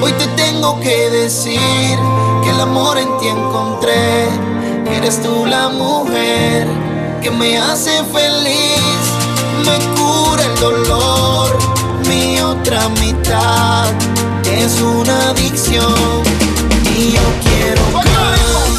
Hoy te tengo que decir que el amor en ti encontré. Que eres tú la mujer que me hace feliz, me cura el dolor. Mi otra mitad es una adicción y yo quiero. corazón,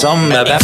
bebé. Como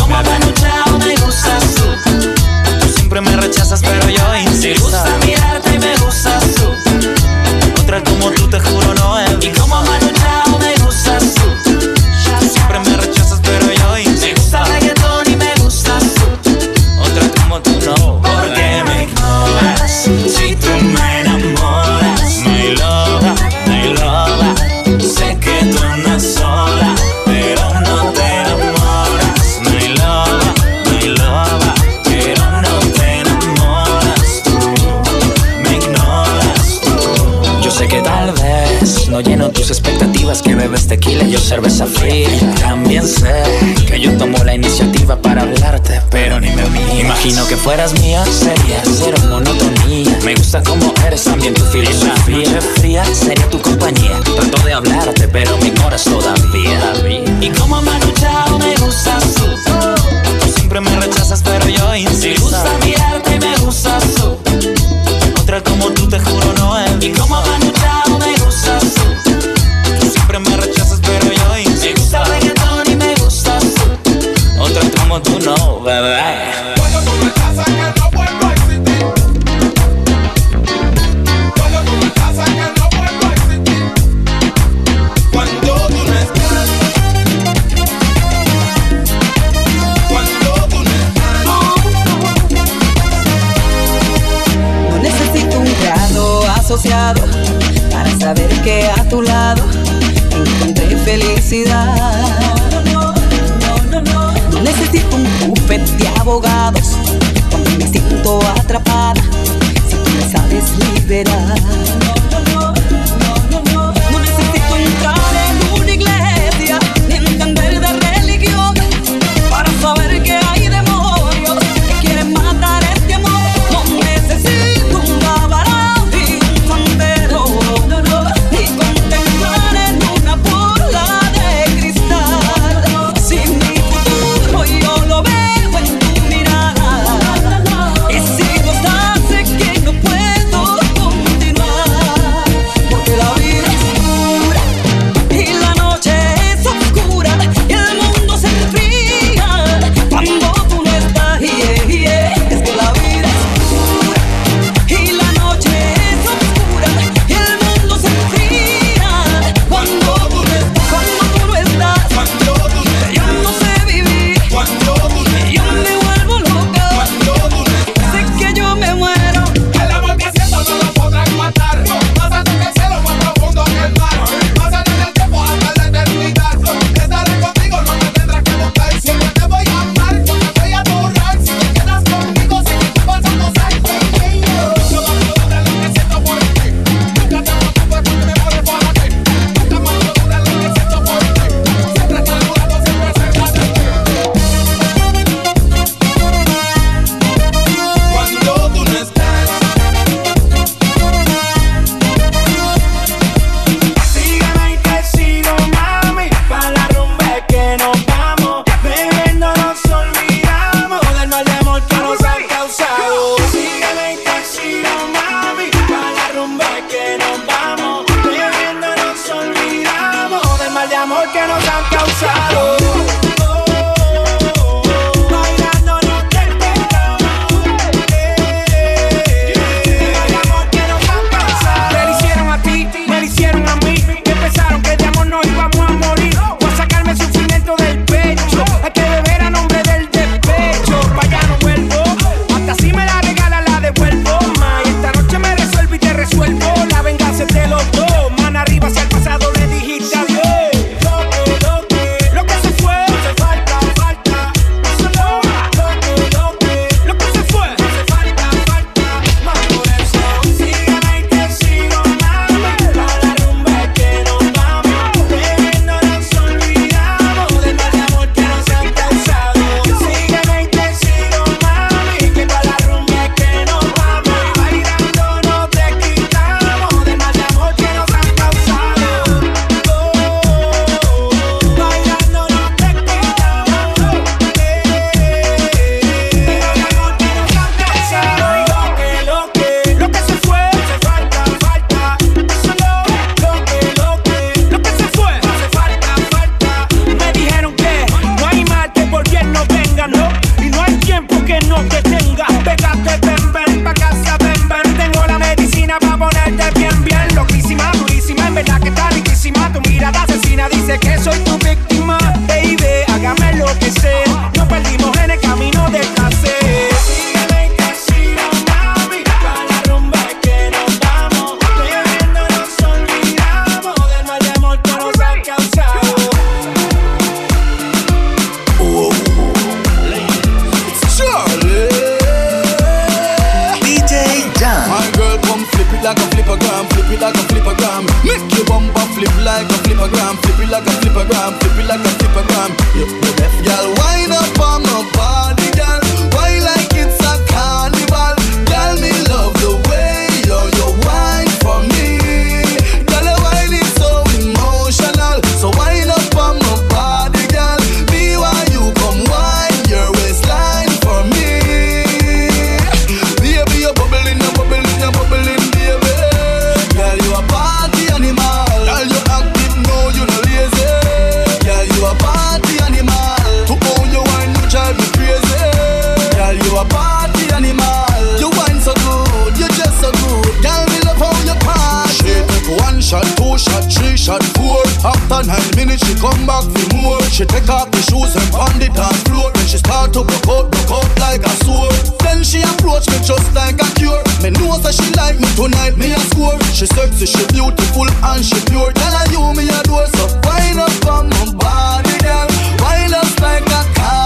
shot, four. After nine minutes, she come back for more. She take off the shoes and pound it on floor. Then she start to broke out, broke out like a sword. Then she approach me just like a cure. Me know that she like me tonight, me a score. She sexy, she beautiful and she pure. Tell her you me a door, so wind up on my body, girl. Wind up like a carnival.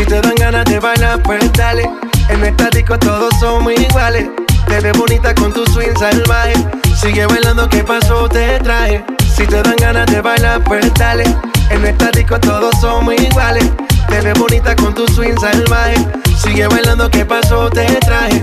Si te dan ganas de bailar, pues dale. En esta disco todos somos iguales. Te ves bonita con tu swing salvaje. Sigue bailando, ¿qué pasó? Te traje. Si te dan ganas de bailar, pues dale. En esta disco todos somos iguales. Te ves bonita con tu swing salvaje. Sigue bailando, ¿qué pasó? Te traje.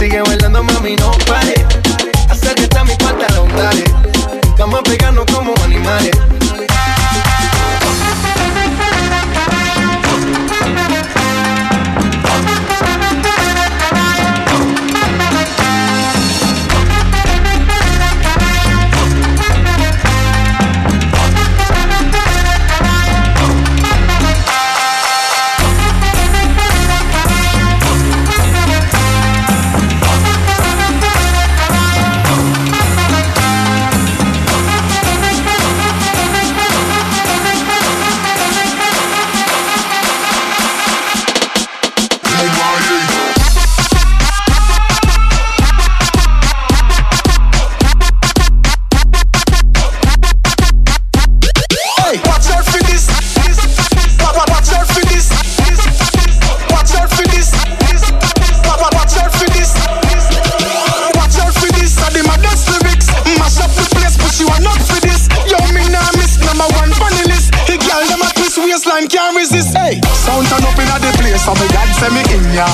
Sigue bailando, mami, no pare. Acércate a mi pantalón, dale. Vamos a pegarnos como animales. This, hey. Sound turn up inna the place, so me God say me in ya.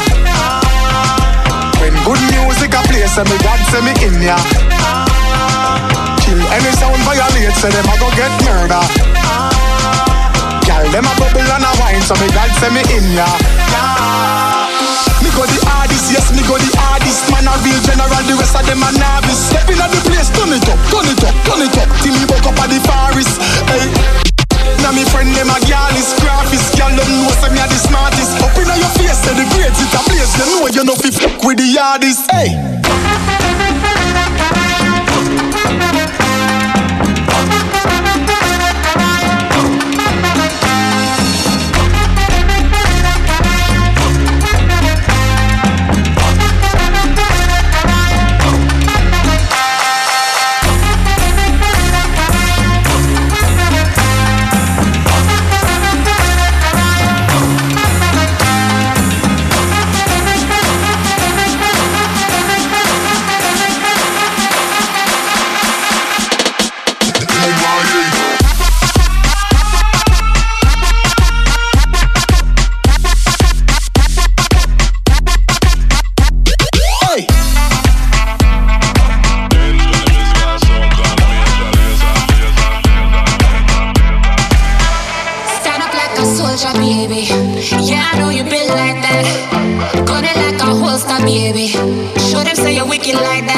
When good music a play, say me God say me in ya. Kill any sound violate, say them a go get murder. Girl, them a bubble and a wine, so me God say me in ya. Me go the hardest, yes, me go the hardest. Man a real general, the rest of them a novice. Step inna the place, turn it up, turn it up, turn it up, till me woke up at the forest. Hey. Now me friend them a girl is graphist Girl them know say me a the smartest. Up inna your face say the grades it a place You know you know fi fuck with the hardest. Hey Yeah, I know you been like that. Gun it like a holster, baby. Show them say you're wicked like that.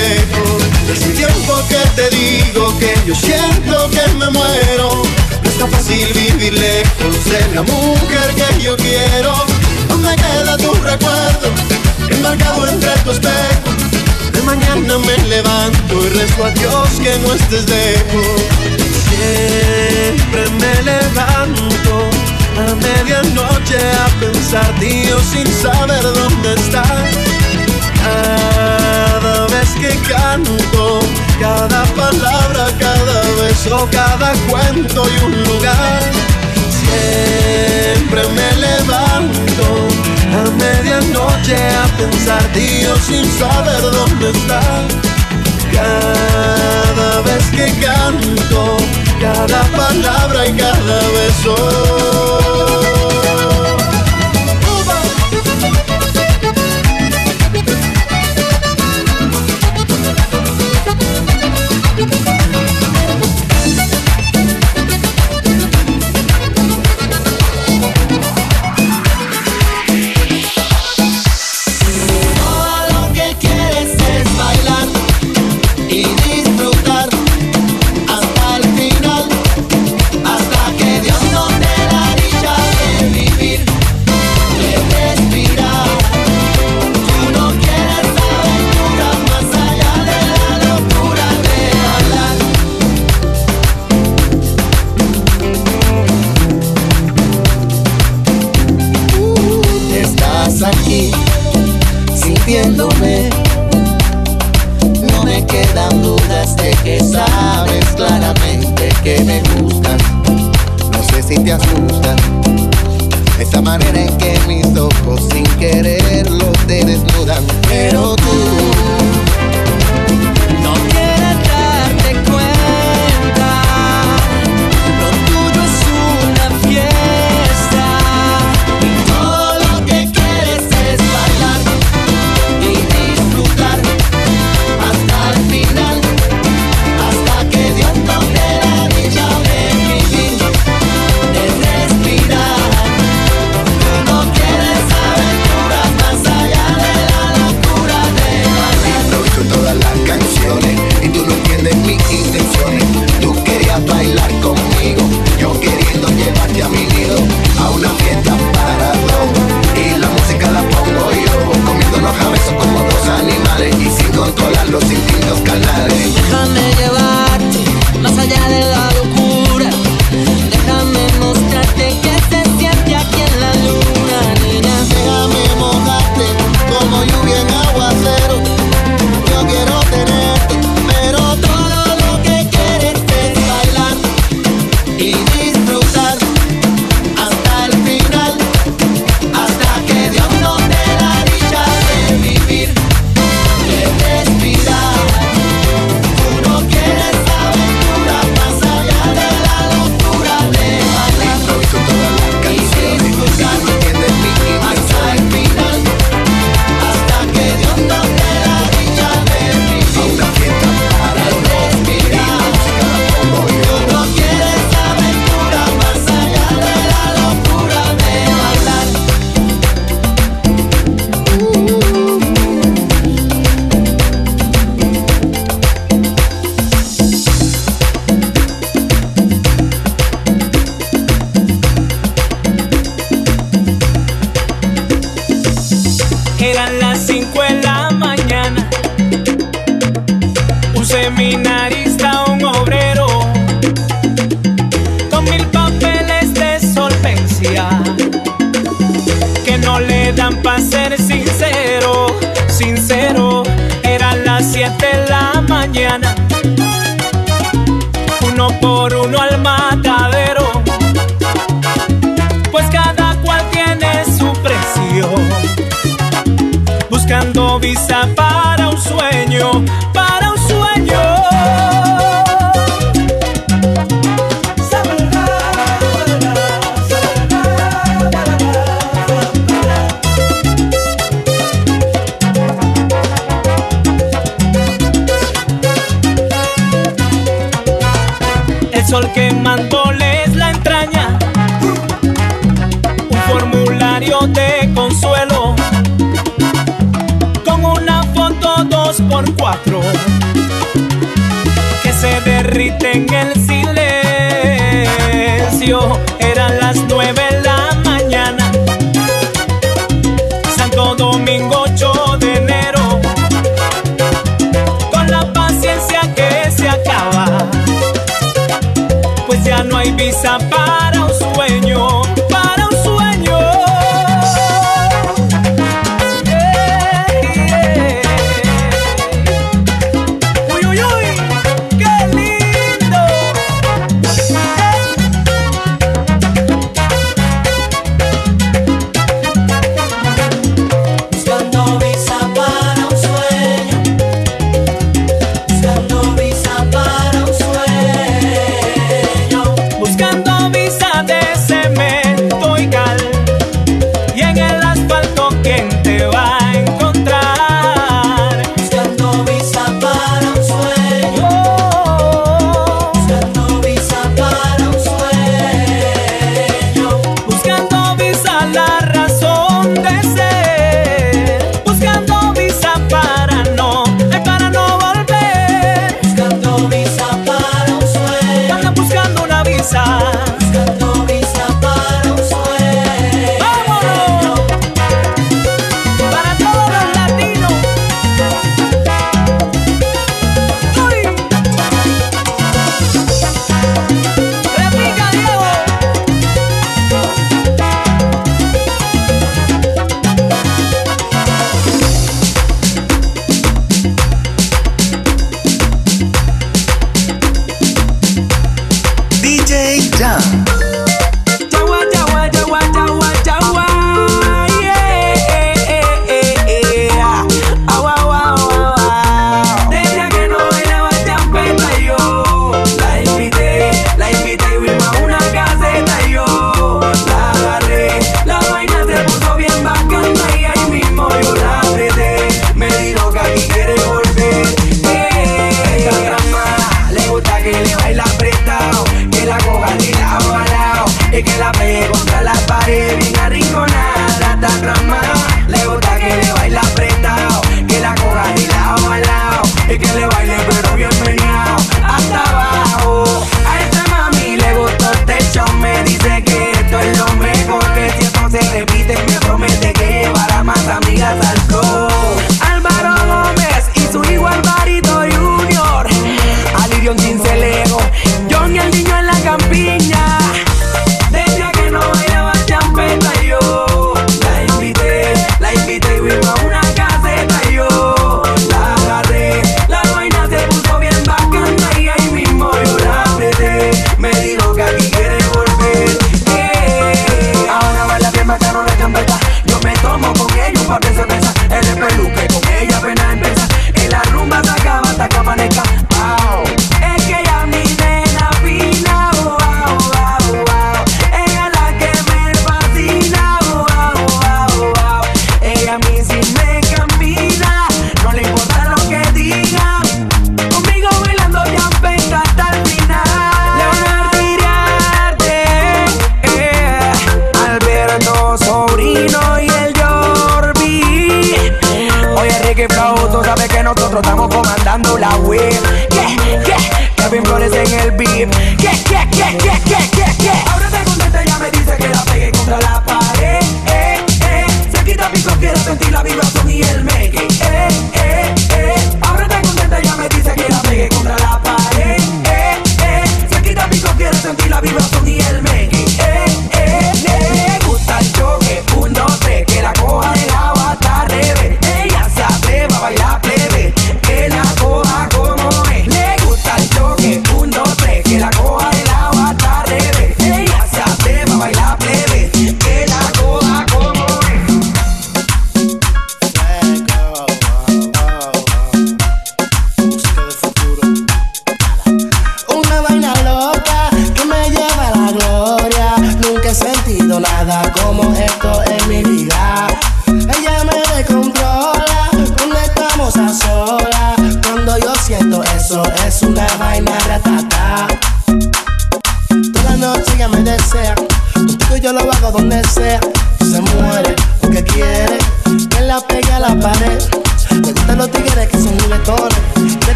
Lejos. Hace tiempo que te digo que yo siento que me muero. No es tan fácil vivir lejos de la mujer que yo quiero. No me queda tu recuerdo enmarcado entre tu espejo. De mañana me levanto y rezo a Dios que no estés lejos. Siempre me levanto a medianoche a pensar, tío, sin saber dónde estás. Cada vez que canto, cada palabra, cada beso, cada cuento y un lugar. Siempre me levanto a medianoche a pensar, tío, sin saber dónde estás. Cada vez que canto, cada palabra y cada beso. el sol quemándoles la entraña. Un formulario de consuelo con una foto dos por cuatro que se derrite en el sitio baby, fun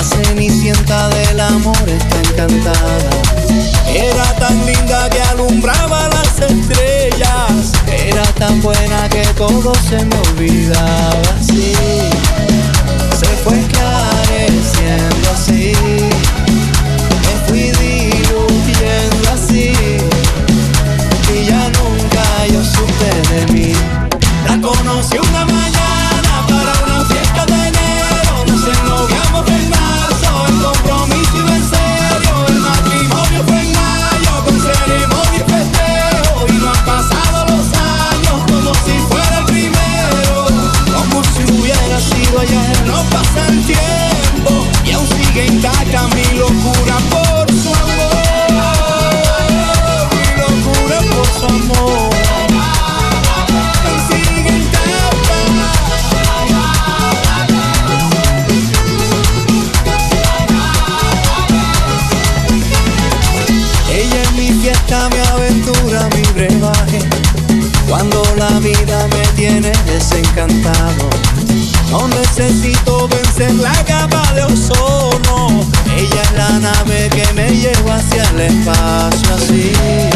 La cenicienta del amor está encantada. Era tan linda que alumbraba las estrellas. Era tan buena que todo se me olvidaba. Sí, se fue esclareciendo así. Me fui diluyendo así. Y ya nunca yo supe de mí. La conocí una mañana. No necesito vencer la capa de ozono. Ella es la nave que me lleva hacia el espacio así.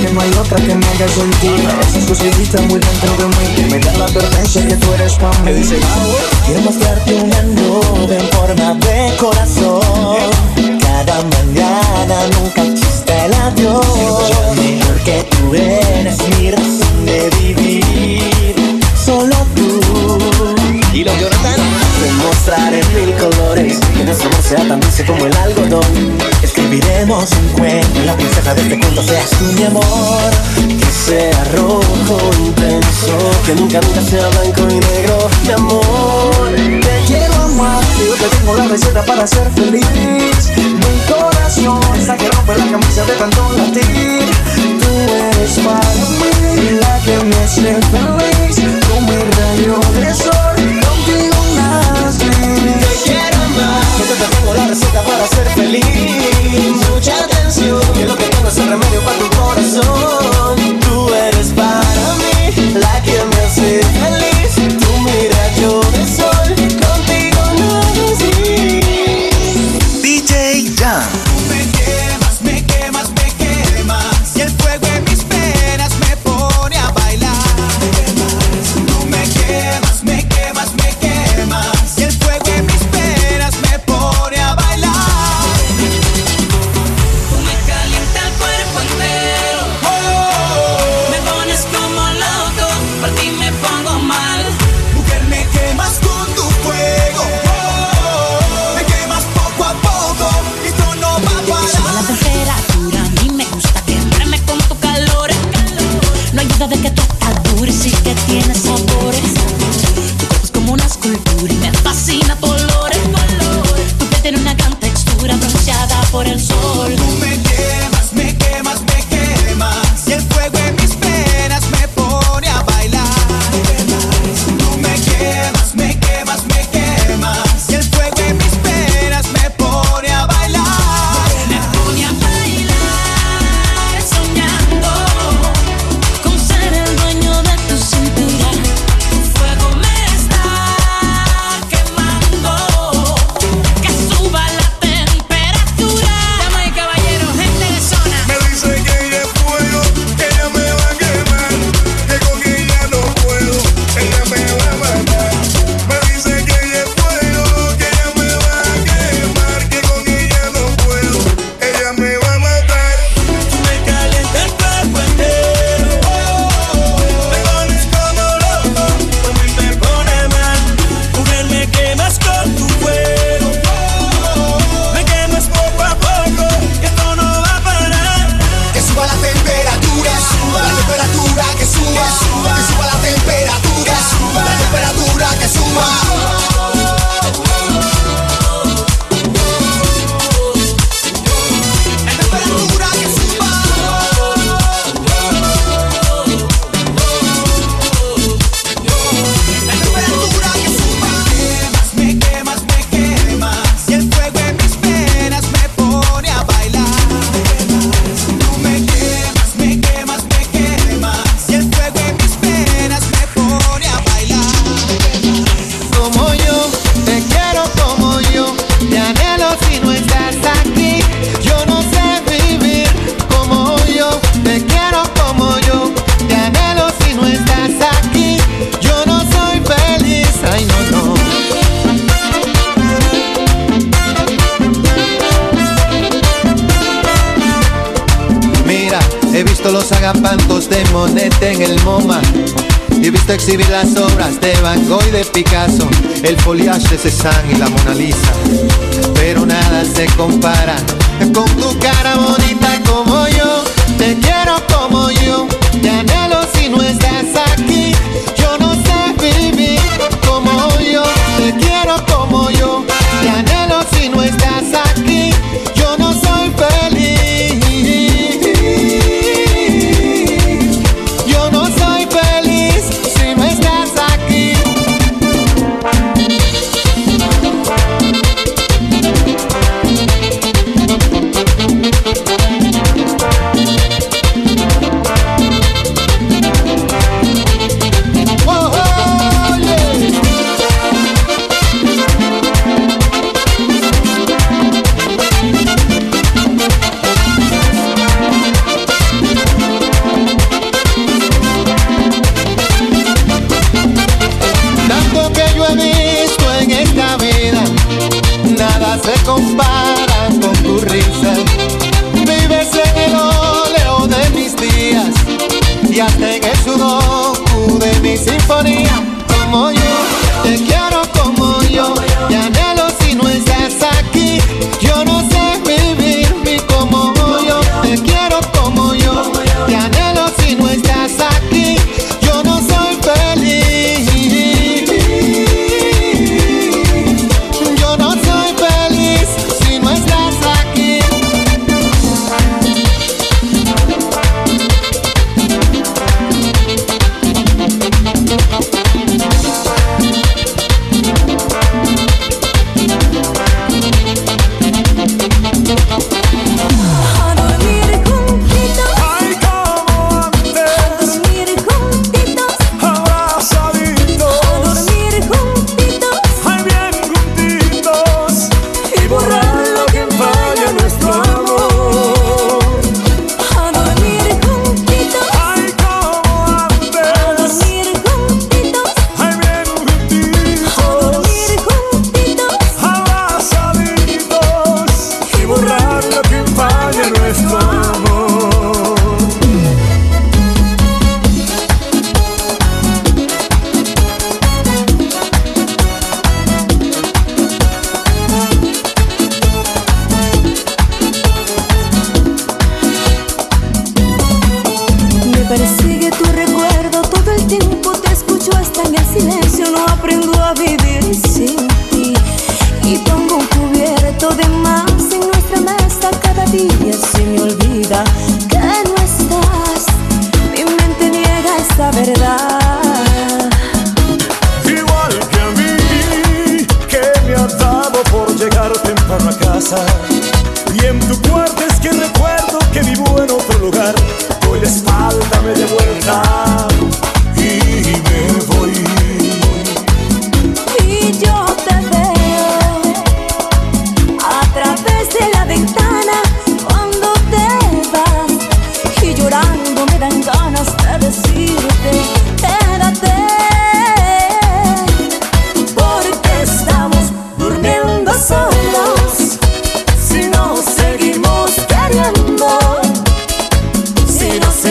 que no hay otra que me haga sentir. Esas cositas muy dentro de mí me da la advertencia que tú eres para mí. Quiero mostrarte un mundo en forma de corazón. Cada mañana nunca existe el adiós Porque tú eres mi razón de vivir. Solo tú. Y los Jonathan Te mostraré mil colores Que nuestro amor sea tan dulce como el algodón hacemos un cuento La princesa de este cuento seas tú mi amor. Que sea rojo intenso Que nunca nunca sea blanco y negro Mi amor. Te quiero amar Yo te tengo la receta para ser feliz. Mi corazón está que rompe la camisa de tanto latir. Tú eres para mí La que me hace feliz. Como el rayo de sol la receta para ser feliz. Mucha atención, que lo que tengo es el remedio para tu corazón. Tú eres para gusta exhibir las obras de Van Gogh y de Picasso, el foliage de Cézanne y la Mona Lisa. Pero nada se compara con tu cara bonita como yo. Te quiero como yo.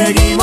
seguir.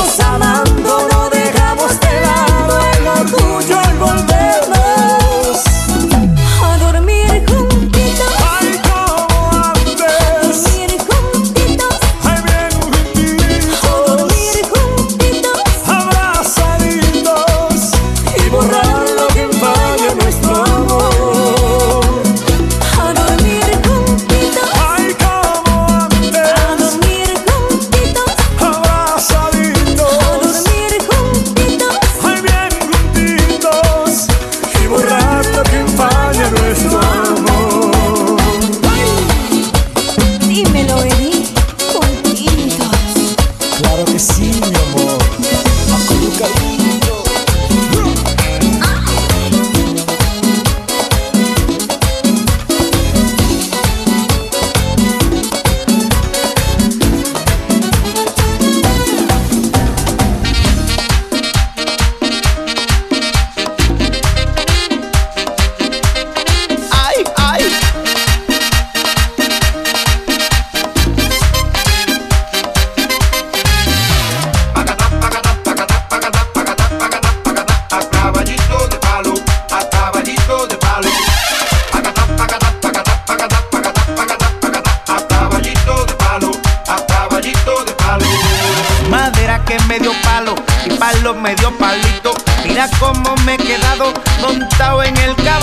mira cómo me he quedado montado en el carro